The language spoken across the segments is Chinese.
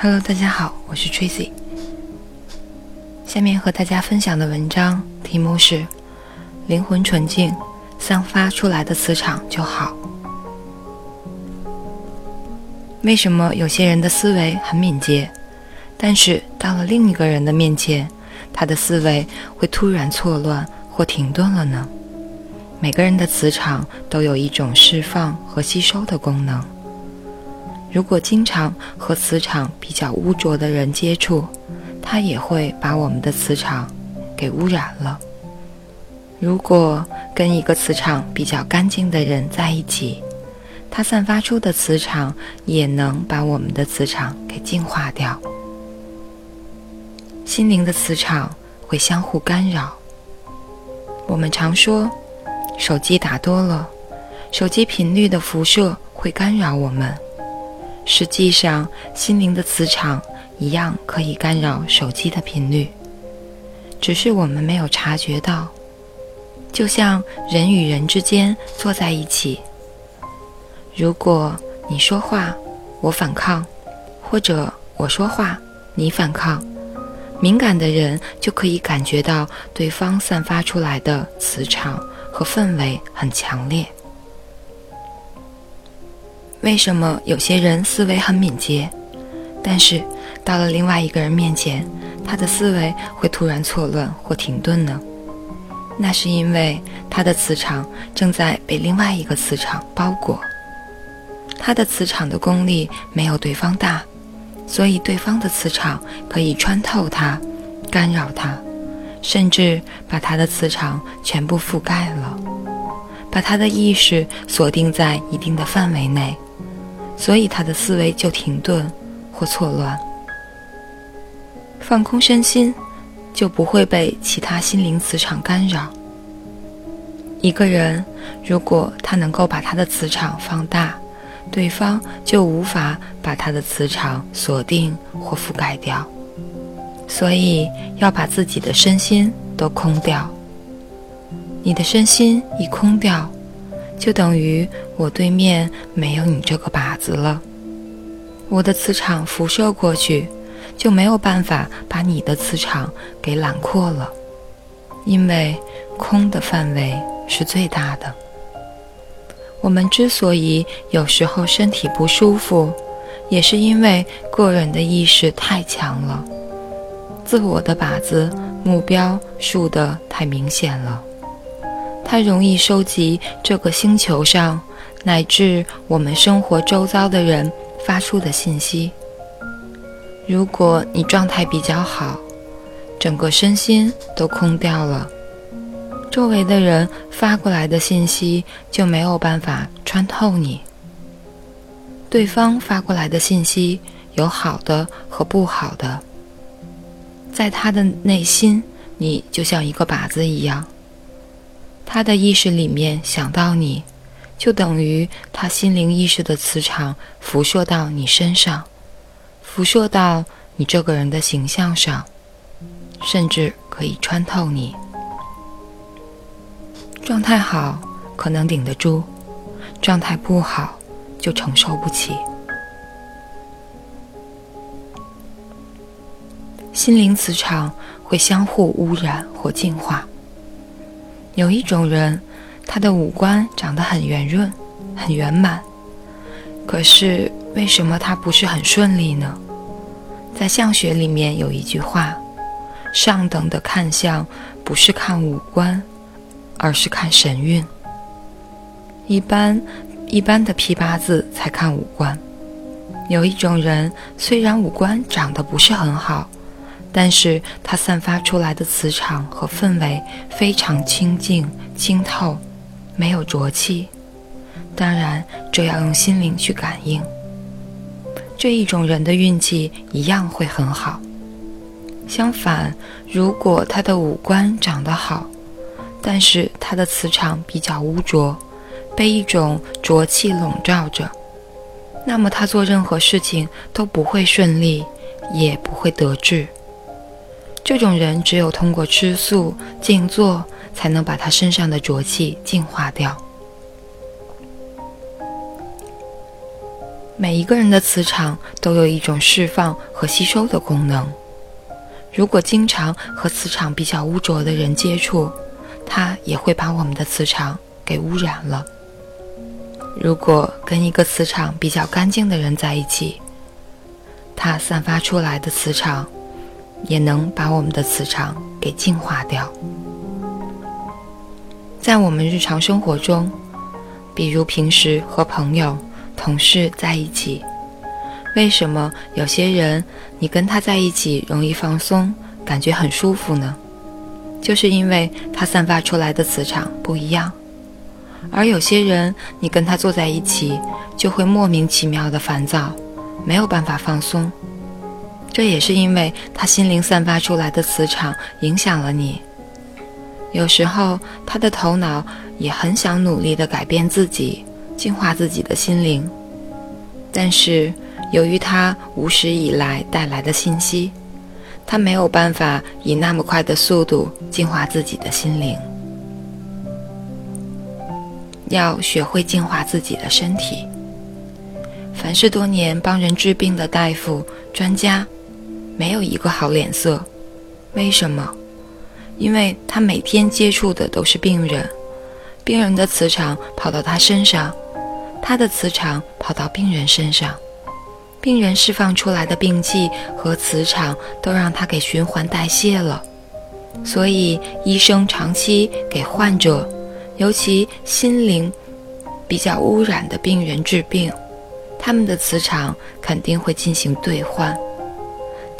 Hello，大家好，我是 Tracy。下面和大家分享的文章题目是：灵魂纯净，散发出来的磁场就好。为什么有些人的思维很敏捷，但是到了另一个人的面前，他的思维会突然错乱或停顿了呢？每个人的磁场都有一种释放和吸收的功能。如果经常和磁场比较污浊的人接触，他也会把我们的磁场给污染了。如果跟一个磁场比较干净的人在一起，它散发出的磁场也能把我们的磁场给净化掉。心灵的磁场会相互干扰。我们常说，手机打多了，手机频率的辐射会干扰我们。实际上，心灵的磁场一样可以干扰手机的频率，只是我们没有察觉到。就像人与人之间坐在一起，如果你说话，我反抗，或者我说话，你反抗，敏感的人就可以感觉到对方散发出来的磁场和氛围很强烈。为什么有些人思维很敏捷，但是到了另外一个人面前，他的思维会突然错乱或停顿呢？那是因为他的磁场正在被另外一个磁场包裹，他的磁场的功力没有对方大，所以对方的磁场可以穿透他，干扰他，甚至把他的磁场全部覆盖了，把他的意识锁定在一定的范围内。所以他的思维就停顿或错乱，放空身心，就不会被其他心灵磁场干扰。一个人如果他能够把他的磁场放大，对方就无法把他的磁场锁定或覆盖掉。所以要把自己的身心都空掉。你的身心一空掉。就等于我对面没有你这个靶子了，我的磁场辐射过去，就没有办法把你的磁场给揽扩了，因为空的范围是最大的。我们之所以有时候身体不舒服，也是因为个人的意识太强了，自我的靶子目标竖得太明显了。它容易收集这个星球上乃至我们生活周遭的人发出的信息。如果你状态比较好，整个身心都空掉了，周围的人发过来的信息就没有办法穿透你。对方发过来的信息有好的和不好的，在他的内心，你就像一个靶子一样。他的意识里面想到你，就等于他心灵意识的磁场辐射到你身上，辐射到你这个人的形象上，甚至可以穿透你。状态好可能顶得住，状态不好就承受不起。心灵磁场会相互污染或净化。有一种人，他的五官长得很圆润、很圆满，可是为什么他不是很顺利呢？在相学里面有一句话：上等的看相不是看五官，而是看神韵。一般一般的批八字才看五官。有一种人，虽然五官长得不是很好。但是他散发出来的磁场和氛围非常清静清透，没有浊气。当然，这要用心灵去感应。这一种人的运气一样会很好。相反，如果他的五官长得好，但是他的磁场比较污浊，被一种浊气笼罩着，那么他做任何事情都不会顺利，也不会得志。这种人只有通过吃素、静坐，才能把他身上的浊气净化掉。每一个人的磁场都有一种释放和吸收的功能。如果经常和磁场比较污浊的人接触，它也会把我们的磁场给污染了。如果跟一个磁场比较干净的人在一起，它散发出来的磁场也能把我们的磁场给净化掉。在我们日常生活中，比如平时和朋友。同事在一起，为什么有些人你跟他在一起容易放松，感觉很舒服呢？就是因为他散发出来的磁场不一样。而有些人你跟他坐在一起，就会莫名其妙的烦躁，没有办法放松。这也是因为他心灵散发出来的磁场影响了你。有时候他的头脑也很想努力的改变自己。净化自己的心灵，但是由于他无始以来带来的信息，他没有办法以那么快的速度净化自己的心灵。要学会净化自己的身体。凡是多年帮人治病的大夫、专家，没有一个好脸色。为什么？因为他每天接触的都是病人，病人的磁场跑到他身上。他的磁场跑到病人身上，病人释放出来的病气和磁场都让他给循环代谢了。所以，医生长期给患者，尤其心灵比较污染的病人治病，他们的磁场肯定会进行兑换。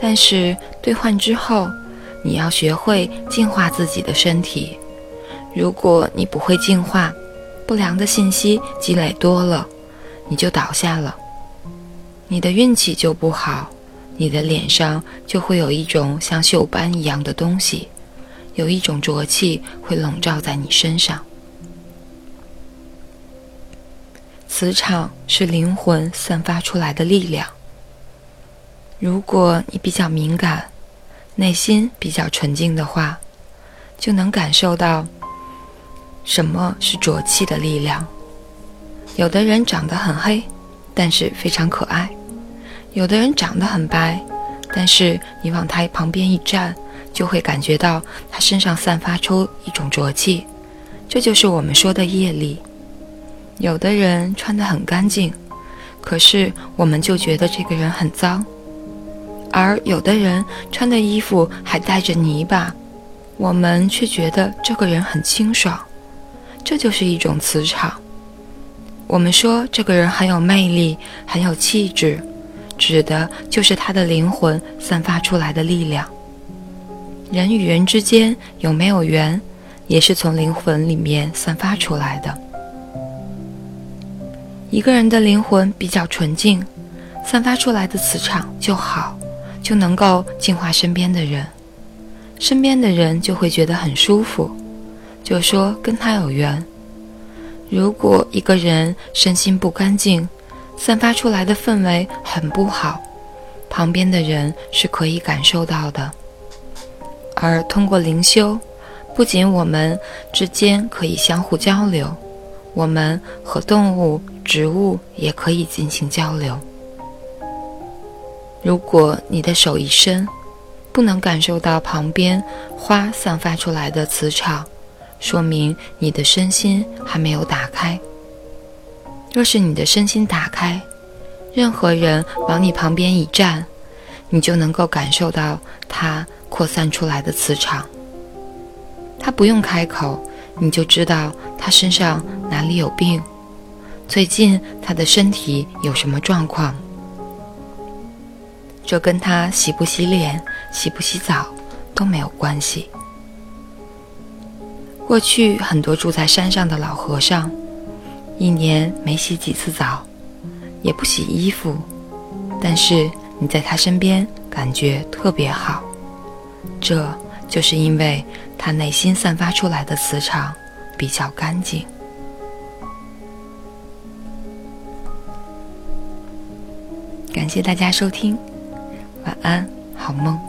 但是，兑换之后，你要学会净化自己的身体。如果你不会净化，不良的信息积累多了，你就倒下了，你的运气就不好，你的脸上就会有一种像锈斑一样的东西，有一种浊气会笼罩在你身上。磁场是灵魂散发出来的力量。如果你比较敏感，内心比较纯净的话，就能感受到。什么是浊气的力量？有的人长得很黑，但是非常可爱；有的人长得很白，但是你往他旁边一站，就会感觉到他身上散发出一种浊气。这就是我们说的业力。有的人穿得很干净，可是我们就觉得这个人很脏；而有的人穿的衣服还带着泥巴，我们却觉得这个人很清爽。这就是一种磁场。我们说这个人很有魅力，很有气质，指的就是他的灵魂散发出来的力量。人与人之间有没有缘，也是从灵魂里面散发出来的。一个人的灵魂比较纯净，散发出来的磁场就好，就能够净化身边的人，身边的人就会觉得很舒服。就说跟他有缘。如果一个人身心不干净，散发出来的氛围很不好，旁边的人是可以感受到的。而通过灵修，不仅我们之间可以相互交流，我们和动物、植物也可以进行交流。如果你的手一伸，不能感受到旁边花散发出来的磁场。说明你的身心还没有打开。若是你的身心打开，任何人往你旁边一站，你就能够感受到他扩散出来的磁场。他不用开口，你就知道他身上哪里有病，最近他的身体有什么状况。这跟他洗不洗脸、洗不洗澡都没有关系。过去很多住在山上的老和尚，一年没洗几次澡，也不洗衣服，但是你在他身边感觉特别好，这就是因为他内心散发出来的磁场比较干净。感谢大家收听，晚安，好梦。